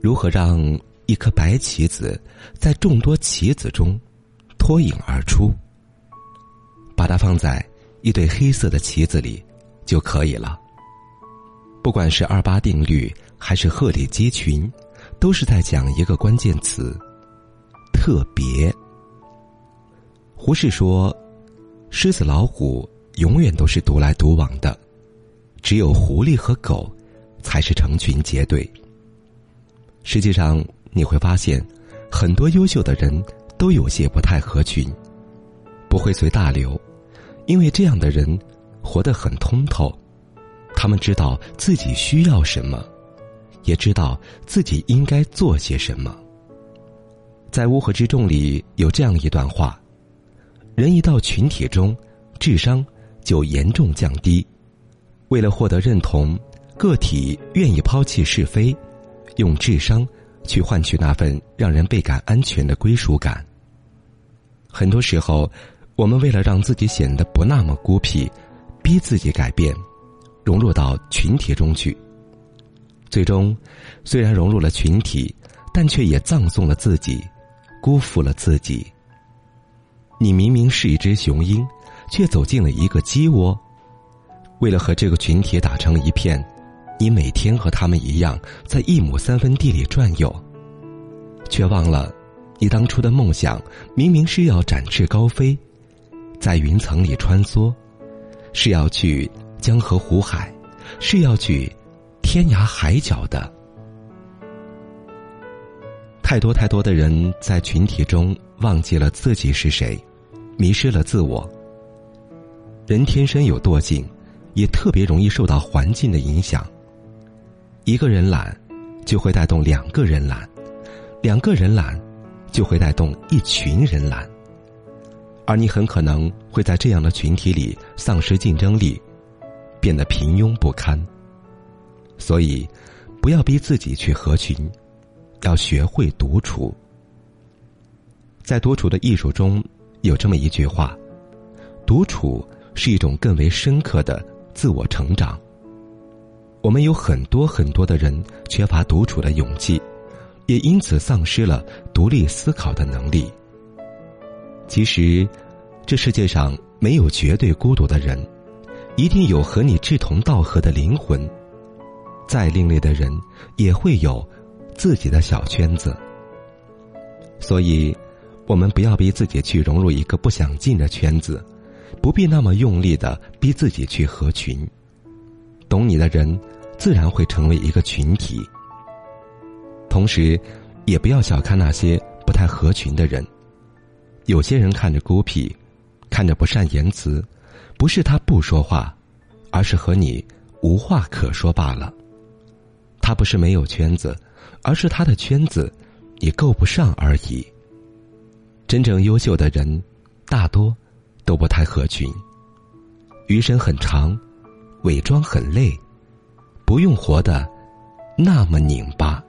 如何让一颗白棋子在众多棋子中脱颖而出？把它放在一对黑色的棋子里就可以了。不管是二八定律还是鹤立鸡群，都是在讲一个关键词：特别。胡适说：“狮子、老虎永远都是独来独往的，只有狐狸和狗才是成群结队。”实际上，你会发现，很多优秀的人都有些不太合群，不会随大流，因为这样的人活得很通透，他们知道自己需要什么，也知道自己应该做些什么。在《乌合之众》里有这样一段话：人一到群体中，智商就严重降低。为了获得认同，个体愿意抛弃是非。用智商去换取那份让人倍感安全的归属感。很多时候，我们为了让自己显得不那么孤僻，逼自己改变，融入到群体中去。最终，虽然融入了群体，但却也葬送了自己，辜负了自己。你明明是一只雄鹰，却走进了一个鸡窝，为了和这个群体打成一片。你每天和他们一样，在一亩三分地里转悠，却忘了，你当初的梦想明明是要展翅高飞，在云层里穿梭，是要去江河湖海，是要去天涯海角的。太多太多的人在群体中忘记了自己是谁，迷失了自我。人天生有惰性，也特别容易受到环境的影响。一个人懒，就会带动两个人懒；两个人懒，就会带动一群人懒。而你很可能会在这样的群体里丧失竞争力，变得平庸不堪。所以，不要逼自己去合群，要学会独处。在独处的艺术中，有这么一句话：独处是一种更为深刻的自我成长。我们有很多很多的人缺乏独处的勇气，也因此丧失了独立思考的能力。其实，这世界上没有绝对孤独的人，一定有和你志同道合的灵魂。再另类的人，也会有自己的小圈子。所以，我们不要逼自己去融入一个不想进的圈子，不必那么用力的逼自己去合群。懂你的人，自然会成为一个群体。同时，也不要小看那些不太合群的人。有些人看着孤僻，看着不善言辞，不是他不说话，而是和你无话可说罢了。他不是没有圈子，而是他的圈子你够不上而已。真正优秀的人，大多都不太合群。余生很长。伪装很累，不用活得那么拧巴。